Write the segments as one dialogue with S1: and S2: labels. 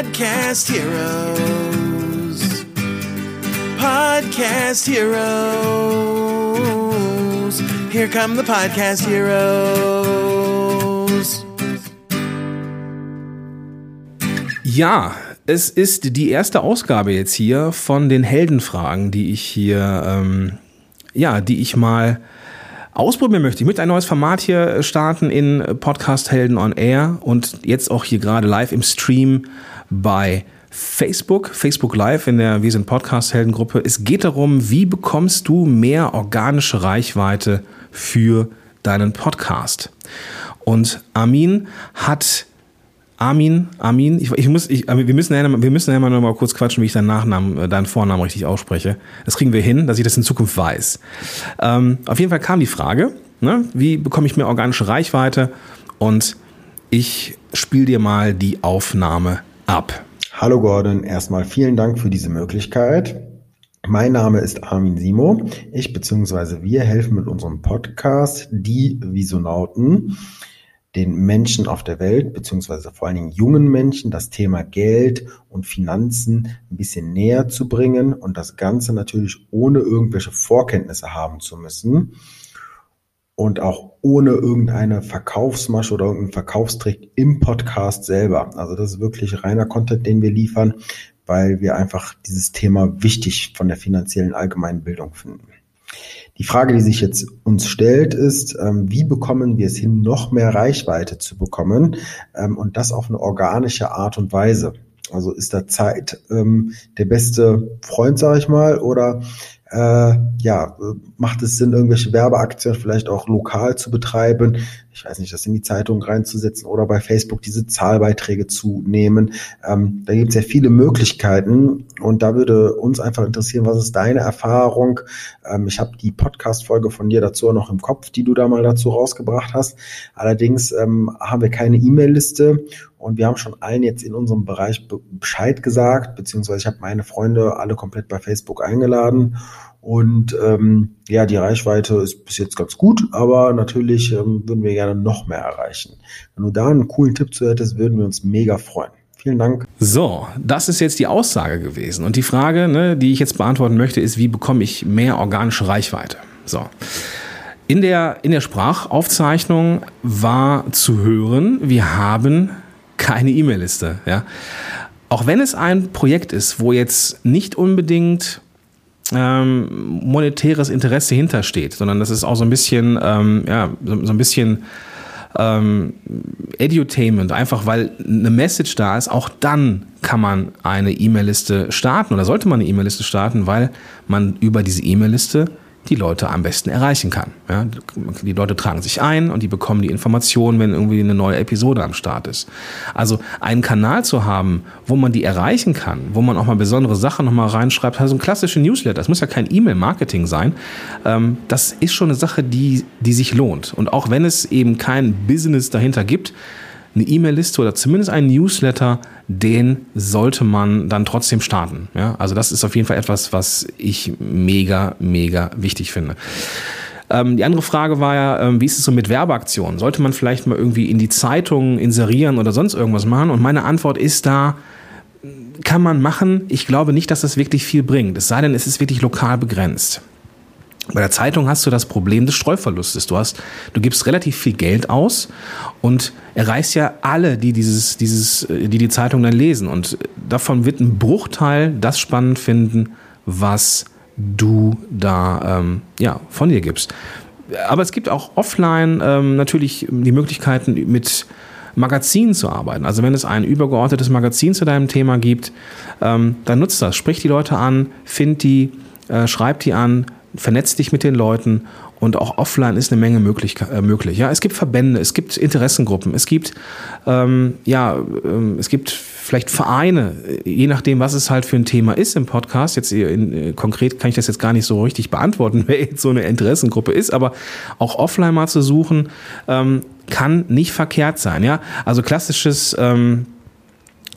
S1: Podcast Heroes. Podcast Heroes. Here come the Podcast Heroes.
S2: Ja, es ist die erste Ausgabe jetzt hier von den Heldenfragen, die ich hier, ähm, ja, die ich mal ausprobieren möchte. Ich möchte ein neues Format hier starten in Podcast Helden on Air und jetzt auch hier gerade live im Stream bei Facebook, Facebook Live in der Wir sind Podcast Helden Gruppe. Es geht darum, wie bekommst du mehr organische Reichweite für deinen Podcast? Und Armin hat Armin, Armin, ich, ich muss, ich, wir müssen ja, wir müssen ja noch mal kurz quatschen, wie ich deinen Nachnamen, äh, deinen Vornamen richtig ausspreche. Das kriegen wir hin, dass ich das in Zukunft weiß. Ähm, auf jeden Fall kam die Frage, ne, wie bekomme ich mehr organische Reichweite? Und ich spiele dir mal die Aufnahme ab.
S3: Hallo Gordon, erstmal vielen Dank für diese Möglichkeit. Mein Name ist Armin Simo. Ich bzw. wir helfen mit unserem Podcast Die Visonauten den Menschen auf der Welt, beziehungsweise vor allen Dingen jungen Menschen, das Thema Geld und Finanzen ein bisschen näher zu bringen und das Ganze natürlich ohne irgendwelche Vorkenntnisse haben zu müssen und auch ohne irgendeine Verkaufsmasche oder irgendeinen Verkaufstrick im Podcast selber. Also das ist wirklich reiner Content, den wir liefern, weil wir einfach dieses Thema wichtig von der finanziellen allgemeinen Bildung finden. Die Frage, die sich jetzt uns stellt, ist, ähm, wie bekommen wir es hin, noch mehr Reichweite zu bekommen ähm, und das auf eine organische Art und Weise? Also ist da Zeit ähm, der beste Freund, sage ich mal, oder äh, ja, macht es Sinn, irgendwelche Werbeaktionen vielleicht auch lokal zu betreiben? Ich weiß nicht, das in die Zeitung reinzusetzen oder bei Facebook diese Zahlbeiträge zu nehmen. Ähm, da gibt es ja viele Möglichkeiten und da würde uns einfach interessieren, was ist deine Erfahrung? Ähm, ich habe die Podcast-Folge von dir dazu noch im Kopf, die du da mal dazu rausgebracht hast. Allerdings ähm, haben wir keine E-Mail-Liste und wir haben schon allen jetzt in unserem Bereich Bescheid gesagt, beziehungsweise ich habe meine Freunde alle komplett bei Facebook eingeladen. Und ähm, ja, die Reichweite ist bis jetzt ganz gut, aber natürlich ähm, würden wir gerne noch mehr erreichen. Wenn du da einen coolen Tipp zu hättest, würden wir uns mega freuen. Vielen Dank.
S2: So, das ist jetzt die Aussage gewesen. Und die Frage, ne, die ich jetzt beantworten möchte, ist, wie bekomme ich mehr organische Reichweite? So. In der, in der Sprachaufzeichnung war zu hören, wir haben keine E-Mail-Liste. Ja? Auch wenn es ein Projekt ist, wo jetzt nicht unbedingt ähm, monetäres Interesse hintersteht, sondern das ist auch so ein bisschen, ähm, ja, so, so, ein bisschen ähm, Edutainment, einfach weil eine Message da ist, auch dann kann man eine E-Mail-Liste starten oder sollte man eine E-Mail-Liste starten, weil man über diese E-Mail-Liste die Leute am besten erreichen kann. Ja, die Leute tragen sich ein und die bekommen die Informationen, wenn irgendwie eine neue Episode am Start ist. Also einen Kanal zu haben, wo man die erreichen kann, wo man auch mal besondere Sachen nochmal reinschreibt, also ein klassischer Newsletter, das muss ja kein E-Mail-Marketing sein, ähm, das ist schon eine Sache, die, die sich lohnt. Und auch wenn es eben kein Business dahinter gibt, eine E-Mail-Liste oder zumindest ein Newsletter, den sollte man dann trotzdem starten. Ja? Also das ist auf jeden Fall etwas, was ich mega, mega wichtig finde. Ähm, die andere Frage war ja, ähm, wie ist es so mit Werbeaktionen? Sollte man vielleicht mal irgendwie in die Zeitung inserieren oder sonst irgendwas machen? Und meine Antwort ist da, kann man machen. Ich glaube nicht, dass das wirklich viel bringt. Es sei denn, es ist wirklich lokal begrenzt. Bei der Zeitung hast du das Problem des Streuverlustes. Du hast, du gibst relativ viel Geld aus und erreichst ja alle, die dieses, dieses, die die Zeitung dann lesen. Und davon wird ein Bruchteil das spannend finden, was du da ähm, ja, von dir gibst. Aber es gibt auch offline ähm, natürlich die Möglichkeiten mit Magazinen zu arbeiten. Also wenn es ein übergeordnetes Magazin zu deinem Thema gibt, ähm, dann nutzt das. Sprich die Leute an, find die, äh, schreib die an, vernetz dich mit den Leuten und auch offline ist eine Menge möglich. Äh, möglich. Ja, es gibt Verbände, es gibt Interessengruppen, es gibt ähm, ja, ähm, es gibt vielleicht Vereine, je nachdem, was es halt für ein Thema ist im Podcast. Jetzt in, äh, konkret kann ich das jetzt gar nicht so richtig beantworten, wer jetzt so eine Interessengruppe ist, aber auch offline mal zu suchen ähm, kann nicht verkehrt sein. Ja, also klassisches ähm,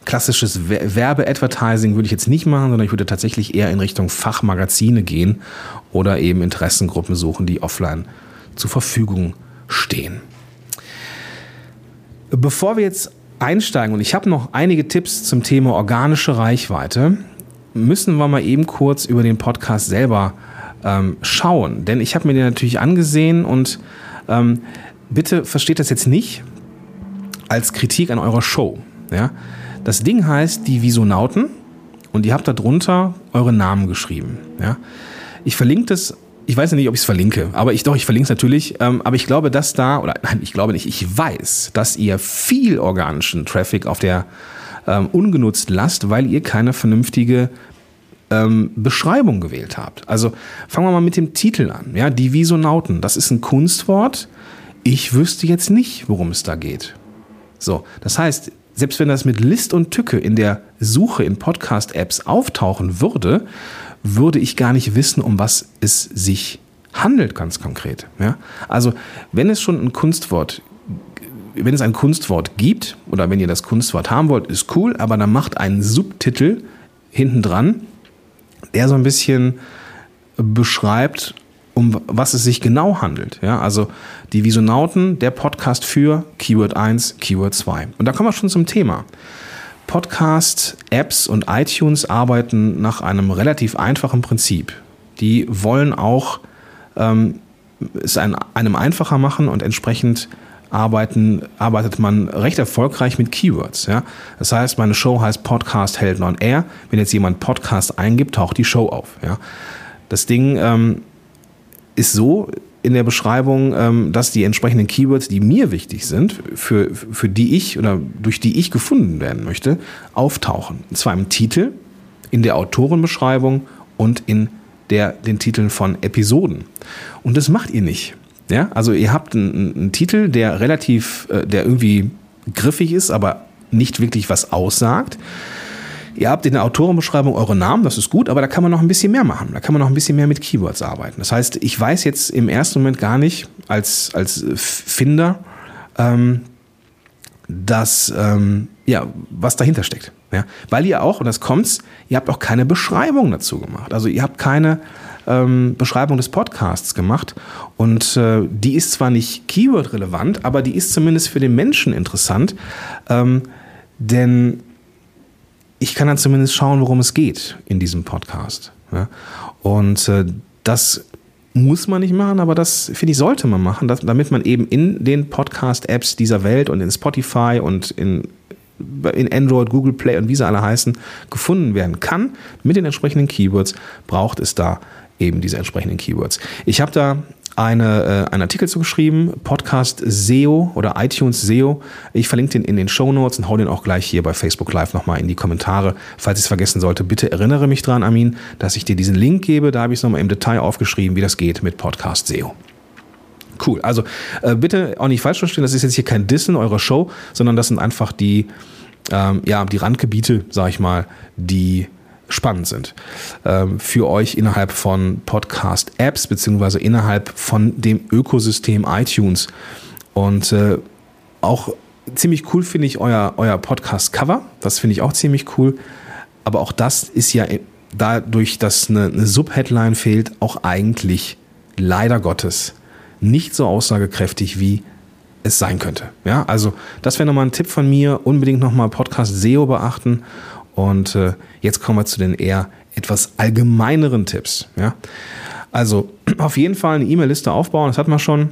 S2: klassisches Werbe-Advertising würde ich jetzt nicht machen, sondern ich würde tatsächlich eher in Richtung Fachmagazine gehen oder eben Interessengruppen suchen, die offline zur Verfügung stehen. Bevor wir jetzt einsteigen, und ich habe noch einige Tipps zum Thema organische Reichweite, müssen wir mal eben kurz über den Podcast selber ähm, schauen. Denn ich habe mir den natürlich angesehen und ähm, bitte versteht das jetzt nicht als Kritik an eurer Show. Ja? Das Ding heißt die Visonauten und ihr habt darunter eure Namen geschrieben. Ja? Ich verlinke das ich weiß nicht, ob ich es verlinke, aber ich doch, ich verlinke es natürlich. Ähm, aber ich glaube, dass da, oder nein, ich glaube nicht, ich weiß, dass ihr viel organischen Traffic auf der ähm, ungenutzt lasst, weil ihr keine vernünftige ähm, Beschreibung gewählt habt. Also fangen wir mal mit dem Titel an. Ja, die Visonauten, das ist ein Kunstwort. Ich wüsste jetzt nicht, worum es da geht. So, das heißt, selbst wenn das mit List und Tücke in der Suche in Podcast-Apps auftauchen würde, würde ich gar nicht wissen, um was es sich handelt, ganz konkret. Ja? Also, wenn es schon ein Kunstwort wenn es ein Kunstwort gibt oder wenn ihr das Kunstwort haben wollt, ist cool, aber dann macht einen Subtitel hinten dran, der so ein bisschen beschreibt, um was es sich genau handelt. Ja, also die Visonauten, der Podcast für Keyword 1, Keyword 2. Und da kommen wir schon zum Thema. Podcast, Apps und iTunes arbeiten nach einem relativ einfachen Prinzip. Die wollen auch ähm, es einem einfacher machen und entsprechend arbeiten, arbeitet man recht erfolgreich mit Keywords. Ja? Das heißt, meine Show heißt Podcast Helden on Air. Wenn jetzt jemand Podcast eingibt, taucht die Show auf. Ja? Das Ding ähm, ist so in der Beschreibung, ähm, dass die entsprechenden Keywords, die mir wichtig sind, für, für die ich oder durch die ich gefunden werden möchte, auftauchen. Und zwar im Titel, in der Autorenbeschreibung und in der, den Titeln von Episoden. Und das macht ihr nicht. Ja, also ihr habt einen, einen Titel, der relativ, äh, der irgendwie griffig ist, aber nicht wirklich was aussagt. Ihr habt in der Autorenbeschreibung eure Namen, das ist gut, aber da kann man noch ein bisschen mehr machen. Da kann man noch ein bisschen mehr mit Keywords arbeiten. Das heißt, ich weiß jetzt im ersten Moment gar nicht als, als Finder, ähm, dass, ähm, ja, was dahinter steckt. Ja? Weil ihr auch, und das kommt's, ihr habt auch keine Beschreibung dazu gemacht. Also ihr habt keine ähm, Beschreibung des Podcasts gemacht und äh, die ist zwar nicht Keyword-relevant, aber die ist zumindest für den Menschen interessant, ähm, denn ich kann dann zumindest schauen, worum es geht in diesem Podcast. Ja? Und äh, das muss man nicht machen, aber das finde ich sollte man machen, dass, damit man eben in den Podcast-Apps dieser Welt und in Spotify und in, in Android, Google Play und wie sie alle heißen, gefunden werden kann. Mit den entsprechenden Keywords braucht es da eben diese entsprechenden Keywords. Ich habe da eine, äh, einen Artikel zugeschrieben, Podcast SEO oder iTunes SEO. Ich verlinke den in den Show Notes und hau den auch gleich hier bei Facebook Live nochmal in die Kommentare. Falls ich es vergessen sollte, bitte erinnere mich dran, Amin, dass ich dir diesen Link gebe. Da habe ich es nochmal im Detail aufgeschrieben, wie das geht mit Podcast SEO. Cool. Also äh, bitte auch nicht falsch verstehen, das ist jetzt hier kein Dissen eurer Show, sondern das sind einfach die, ähm, ja, die Randgebiete, sag ich mal, die spannend sind ähm, für euch innerhalb von Podcast-Apps beziehungsweise innerhalb von dem Ökosystem iTunes. Und äh, auch ziemlich cool finde ich euer, euer Podcast-Cover. Das finde ich auch ziemlich cool. Aber auch das ist ja dadurch, dass eine, eine Subheadline fehlt, auch eigentlich leider Gottes nicht so aussagekräftig wie es sein könnte. Ja, also das wäre nochmal ein Tipp von mir. Unbedingt nochmal Podcast SEO beachten und äh, jetzt kommen wir zu den eher etwas allgemeineren Tipps. Ja? Also auf jeden Fall eine E-Mail-Liste aufbauen, das hat man schon.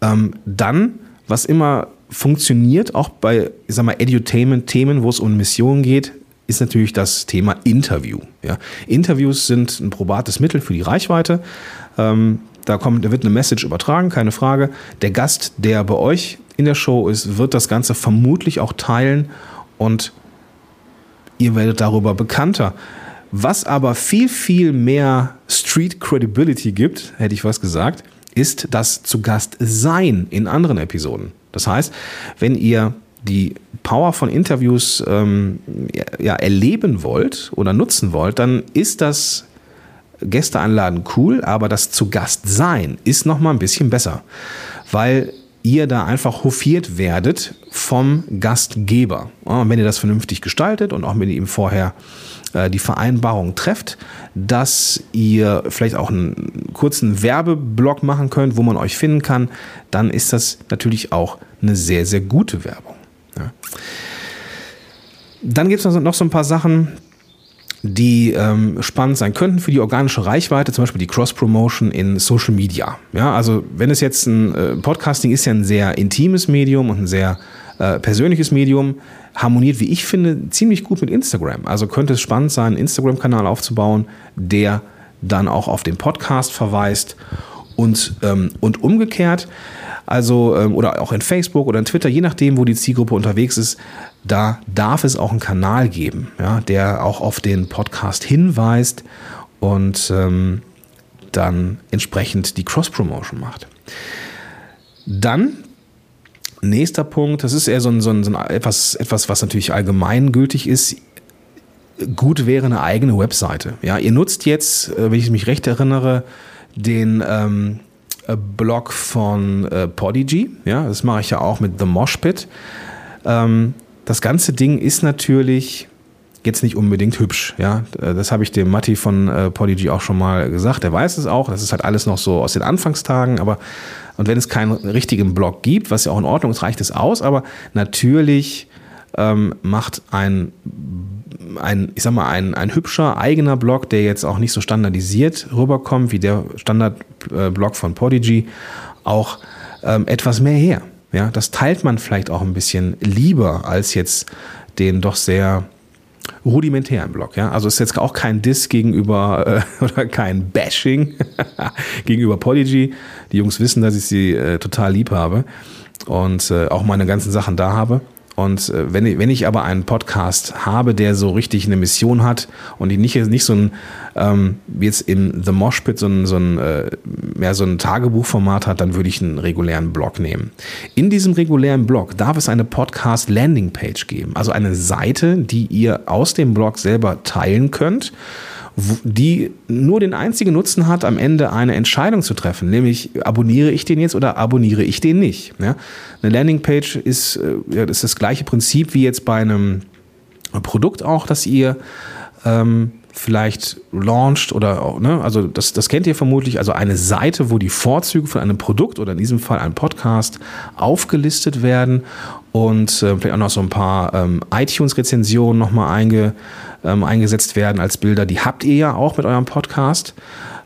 S2: Ähm, dann, was immer funktioniert, auch bei, ich sag mal, Edutainment-Themen, wo es um Missionen geht, ist natürlich das Thema Interview. Ja? Interviews sind ein probates Mittel für die Reichweite. Ähm, da, kommt, da wird eine Message übertragen, keine Frage. Der Gast, der bei euch in der Show ist, wird das Ganze vermutlich auch teilen und ihr werdet darüber bekannter. Was aber viel, viel mehr Street Credibility gibt, hätte ich was gesagt, ist das zu Gast sein in anderen Episoden. Das heißt, wenn ihr die Power von Interviews ähm, ja, erleben wollt oder nutzen wollt, dann ist das Gäste einladen cool, aber das zu Gast sein ist noch mal ein bisschen besser, weil ihr da einfach hofiert werdet vom Gastgeber. Und wenn ihr das vernünftig gestaltet und auch mit ihm vorher äh, die Vereinbarung trefft, dass ihr vielleicht auch einen kurzen Werbeblock machen könnt, wo man euch finden kann, dann ist das natürlich auch eine sehr, sehr gute Werbung. Ja. Dann gibt es noch so ein paar Sachen, die ähm, spannend sein könnten für die organische Reichweite, zum Beispiel die Cross-Promotion in Social Media. Ja, also wenn es jetzt ein äh, Podcasting ist ja ein sehr intimes Medium und ein sehr äh, persönliches Medium, harmoniert, wie ich finde, ziemlich gut mit Instagram. Also könnte es spannend sein, einen Instagram-Kanal aufzubauen, der dann auch auf den Podcast verweist und, ähm, und umgekehrt. Also, ähm, oder auch in Facebook oder in Twitter, je nachdem, wo die Zielgruppe unterwegs ist, da darf es auch einen Kanal geben, ja, der auch auf den Podcast hinweist und ähm, dann entsprechend die Cross-Promotion macht. Dann nächster Punkt, das ist eher so ein, so ein, so ein etwas, etwas, was natürlich allgemeingültig ist. Gut wäre eine eigene Webseite. Ja, ihr nutzt jetzt, äh, wenn ich mich recht erinnere, den ähm, äh, Blog von äh, Podigy. Ja, das mache ich ja auch mit The Mosh Pit. Ähm, das ganze Ding ist natürlich jetzt nicht unbedingt hübsch. Ja, äh, das habe ich dem Matti von äh, Podigy auch schon mal gesagt. Der weiß es auch. Das ist halt alles noch so aus den Anfangstagen. Aber und wenn es keinen richtigen Blog gibt, was ja auch in Ordnung ist, reicht es aus. Aber natürlich ähm, macht ein, ein, ich sag mal, ein, ein hübscher eigener Blog, der jetzt auch nicht so standardisiert rüberkommt wie der Standardblog von Podigy, auch ähm, etwas mehr her. Ja, das teilt man vielleicht auch ein bisschen lieber als jetzt den doch sehr rudimentären Blog. Ja? Also ist jetzt auch kein Diss gegenüber äh, oder kein Bashing gegenüber Podigy. Die Jungs wissen, dass ich sie äh, total lieb habe und äh, auch meine ganzen Sachen da habe. Und äh, wenn, ich, wenn ich aber einen Podcast habe, der so richtig eine Mission hat und ich nicht, nicht so ein, ähm, wie jetzt im The Mosh Pit, so ein, so ein, äh, mehr so ein Tagebuchformat hat, dann würde ich einen regulären Blog nehmen. In diesem regulären Blog darf es eine Podcast Landing Page geben, also eine Seite, die ihr aus dem Blog selber teilen könnt die nur den einzigen Nutzen hat, am Ende eine Entscheidung zu treffen, nämlich abonniere ich den jetzt oder abonniere ich den nicht. Ja? Eine Landingpage ist, äh, ja, ist das gleiche Prinzip wie jetzt bei einem Produkt auch, das ihr ähm, vielleicht launcht oder auch, ne, also das, das kennt ihr vermutlich, also eine Seite, wo die Vorzüge von einem Produkt oder in diesem Fall ein Podcast aufgelistet werden und äh, vielleicht auch noch so ein paar ähm, iTunes-Rezensionen nochmal einge, ähm, eingesetzt werden als Bilder. Die habt ihr ja auch mit eurem Podcast.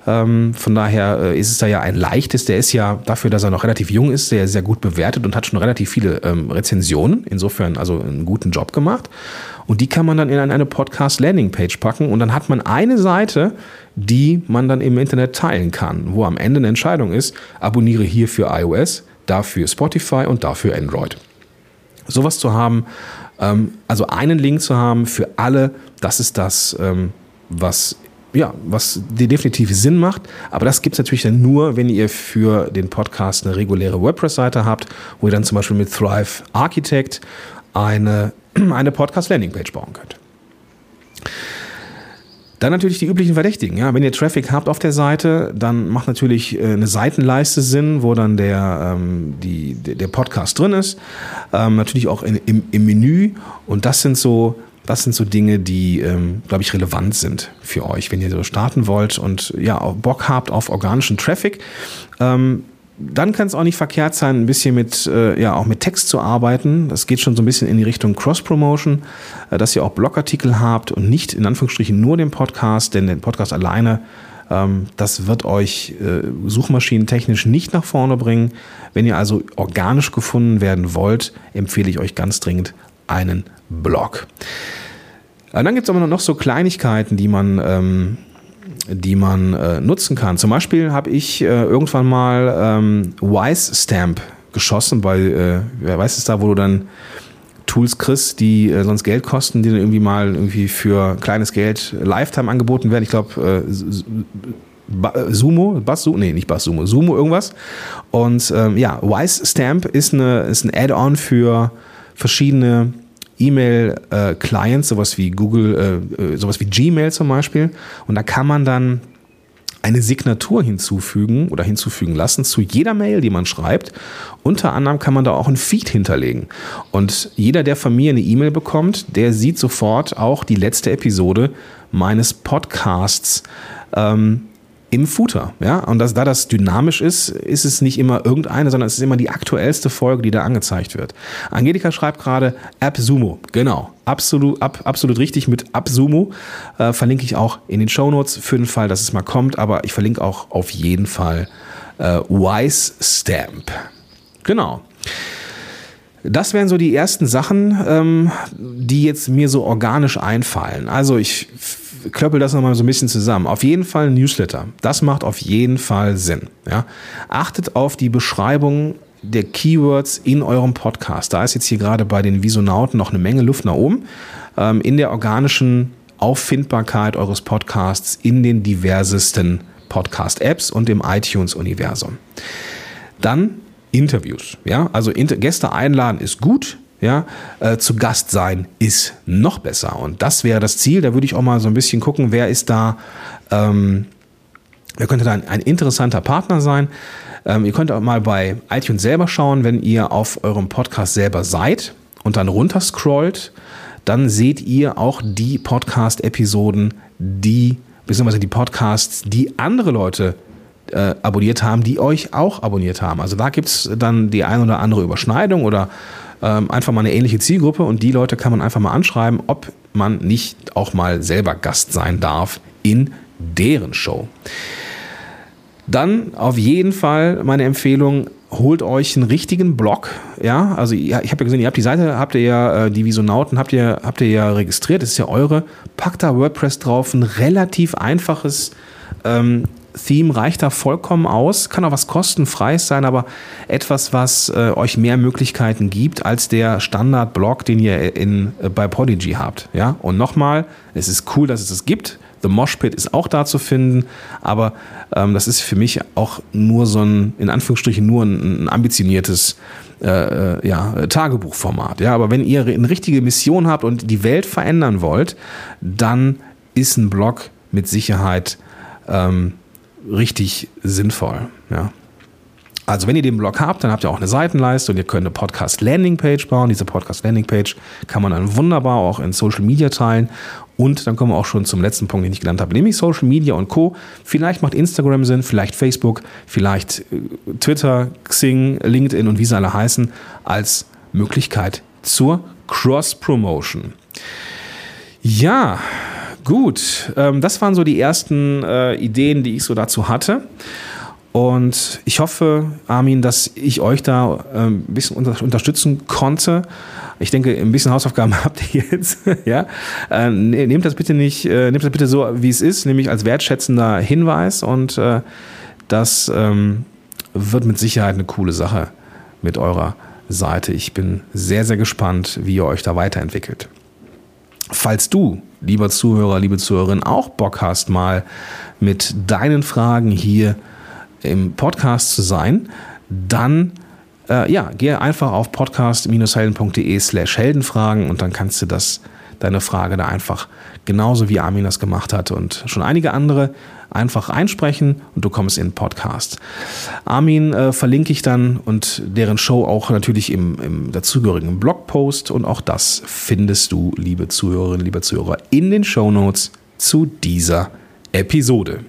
S2: Ähm, von daher äh, ist es da ja ein leichtes. Der ist ja dafür, dass er noch relativ jung ist, sehr, sehr gut bewertet und hat schon relativ viele ähm, Rezensionen. Insofern also einen guten Job gemacht. Und die kann man dann in eine Podcast-Landing-Page packen und dann hat man eine Seite, die man dann im Internet teilen kann, wo am Ende eine Entscheidung ist, abonniere hier für iOS, dafür Spotify und dafür Android. Sowas zu haben, also einen Link zu haben für alle, das ist das, ähm, was ja, was definitiv Sinn macht. Aber das gibt es natürlich dann nur, wenn ihr für den Podcast eine reguläre WordPress-Seite habt, wo ihr dann zum Beispiel mit Thrive Architect eine, eine Podcast-Landing-Page bauen könnt. Dann natürlich die üblichen Verdächtigen. Ja, wenn ihr Traffic habt auf der Seite, dann macht natürlich äh, eine Seitenleiste Sinn, wo dann der, ähm, die, der Podcast drin ist. Ähm, natürlich auch in, im, im Menü. Und das sind so das sind so Dinge, die, ähm, glaube ich, relevant sind für euch, wenn ihr so starten wollt und ja, Bock habt auf organischen Traffic. Ähm, dann kann es auch nicht verkehrt sein, ein bisschen mit, äh, ja, auch mit Text zu arbeiten. Das geht schon so ein bisschen in die Richtung Cross-Promotion, äh, dass ihr auch Blogartikel habt und nicht in Anführungsstrichen nur den Podcast, denn den Podcast alleine, ähm, das wird euch äh, suchmaschinentechnisch nicht nach vorne bringen. Wenn ihr also organisch gefunden werden wollt, empfehle ich euch ganz dringend einen Blog. Dann gibt es aber noch so Kleinigkeiten, die man ähm, die man äh, nutzen kann. Zum Beispiel habe ich äh, irgendwann mal ähm, Wise Stamp geschossen, weil äh, wer weiß es da, wo du dann Tools kriegst, die äh, sonst Geld kosten, die dann irgendwie mal irgendwie für kleines Geld Lifetime angeboten werden. Ich glaube, äh, Sumo, Bass, nee, nicht Bass Sumo, Sumo irgendwas. Und ähm, ja, Wise Stamp ist, eine, ist ein Add-on für verschiedene E-Mail-Clients, sowas wie Google, äh, äh, sowas wie Gmail zum Beispiel. Und da kann man dann eine Signatur hinzufügen oder hinzufügen lassen zu jeder Mail, die man schreibt. Unter anderem kann man da auch ein Feed hinterlegen. Und jeder, der von mir eine E-Mail bekommt, der sieht sofort auch die letzte Episode meines Podcasts ähm, im Footer. Ja? Und das, da das dynamisch ist, ist es nicht immer irgendeine, sondern es ist immer die aktuellste Folge, die da angezeigt wird. Angelika schreibt gerade AppSumo. Genau. Absolut, ab, absolut richtig mit AppSumo. Äh, verlinke ich auch in den Shownotes für den Fall, dass es mal kommt. Aber ich verlinke auch auf jeden Fall äh, Wise Stamp. Genau. Das wären so die ersten Sachen, ähm, die jetzt mir so organisch einfallen. Also ich klöppel das nochmal so ein bisschen zusammen. Auf jeden Fall ein Newsletter. Das macht auf jeden Fall Sinn. Ja? Achtet auf die Beschreibung der Keywords in eurem Podcast. Da ist jetzt hier gerade bei den Visonauten noch eine Menge Luft nach oben. Ähm, in der organischen Auffindbarkeit eures Podcasts in den diversesten Podcast-Apps und im iTunes-Universum. Dann Interviews. Ja, also Inter Gäste einladen ist gut. Ja, äh, zu Gast sein ist noch besser. Und das wäre das Ziel. Da würde ich auch mal so ein bisschen gucken, wer ist da, ähm, wer könnte da ein, ein interessanter Partner sein. Ähm, ihr könnt auch mal bei iTunes selber schauen, wenn ihr auf eurem Podcast selber seid und dann runterscrollt, dann seht ihr auch die Podcast-Episoden, die, beziehungsweise die Podcasts, die andere Leute äh, abonniert haben, die euch auch abonniert haben. Also da gibt es dann die ein oder andere Überschneidung oder ähm, einfach mal eine ähnliche Zielgruppe und die Leute kann man einfach mal anschreiben, ob man nicht auch mal selber Gast sein darf in deren Show. Dann auf jeden Fall meine Empfehlung, holt euch einen richtigen Blog. Ja, also ich habe ja gesehen, ihr habt die Seite, habt ihr ja, äh, die Visonauten habt ihr, habt ihr ja registriert, das ist ja eure. Packt da WordPress drauf, ein relativ einfaches ähm, Theme reicht da vollkommen aus. Kann auch was kostenfreies sein, aber etwas, was äh, euch mehr Möglichkeiten gibt als der Standard-Blog, den ihr in, äh, bei Podigy habt. Ja? Und nochmal, es ist cool, dass es es gibt. The Mosh Pit ist auch da zu finden, aber ähm, das ist für mich auch nur so ein, in Anführungsstrichen, nur ein, ein ambitioniertes äh, äh ja, Tagebuchformat. Ja? Aber wenn ihr eine richtige Mission habt und die Welt verändern wollt, dann ist ein Blog mit Sicherheit ähm, richtig sinnvoll. Ja. Also wenn ihr den Blog habt, dann habt ihr auch eine Seitenleiste und ihr könnt eine Podcast-Landing-Page bauen. Diese Podcast-Landing-Page kann man dann wunderbar auch in Social Media teilen. Und dann kommen wir auch schon zum letzten Punkt, den ich genannt habe, nämlich Social Media und Co. Vielleicht macht Instagram Sinn, vielleicht Facebook, vielleicht äh, Twitter, Xing, LinkedIn und wie sie alle heißen, als Möglichkeit zur Cross-Promotion. Ja, Gut, ähm, das waren so die ersten äh, Ideen, die ich so dazu hatte. Und ich hoffe, Armin, dass ich euch da äh, ein bisschen unter unterstützen konnte. Ich denke, ein bisschen Hausaufgaben habt ihr jetzt. ja? Äh, ne, nehmt das bitte nicht, äh, nehmt das bitte so, wie es ist, nämlich als wertschätzender Hinweis. Und äh, das ähm, wird mit Sicherheit eine coole Sache mit eurer Seite. Ich bin sehr, sehr gespannt, wie ihr euch da weiterentwickelt. Falls du, lieber Zuhörer, liebe Zuhörerin, auch Bock hast, mal mit deinen Fragen hier im Podcast zu sein, dann äh, ja, gehe einfach auf podcast-helden.de slash heldenfragen und dann kannst du das, deine Frage da einfach genauso wie Armin das gemacht hat und schon einige andere einfach einsprechen und du kommst in den Podcast. Armin äh, verlinke ich dann und deren Show auch natürlich im, im dazugehörigen Blogpost und auch das findest du, liebe Zuhörerinnen, liebe Zuhörer, in den Show Notes zu dieser Episode.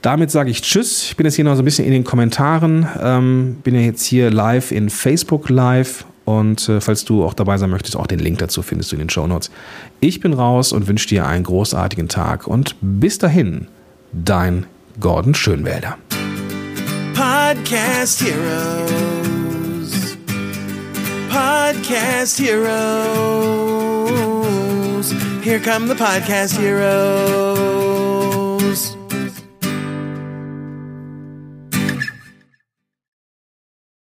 S2: Damit sage ich Tschüss. Ich bin jetzt hier noch so ein bisschen in den Kommentaren. Ähm, bin ja jetzt hier live in Facebook Live und äh, falls du auch dabei sein möchtest, auch den Link dazu findest du in den Show Notes. Ich bin raus und wünsche dir einen großartigen Tag und bis dahin dein Gordon Schönwälder.
S1: Podcast Heroes. Podcast Heroes. Here come the Podcast Heroes.